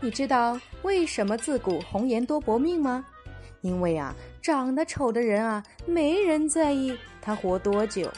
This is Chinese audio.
你知道为什么自古红颜多薄命吗？因为啊长得丑的人啊没人在意他活多久。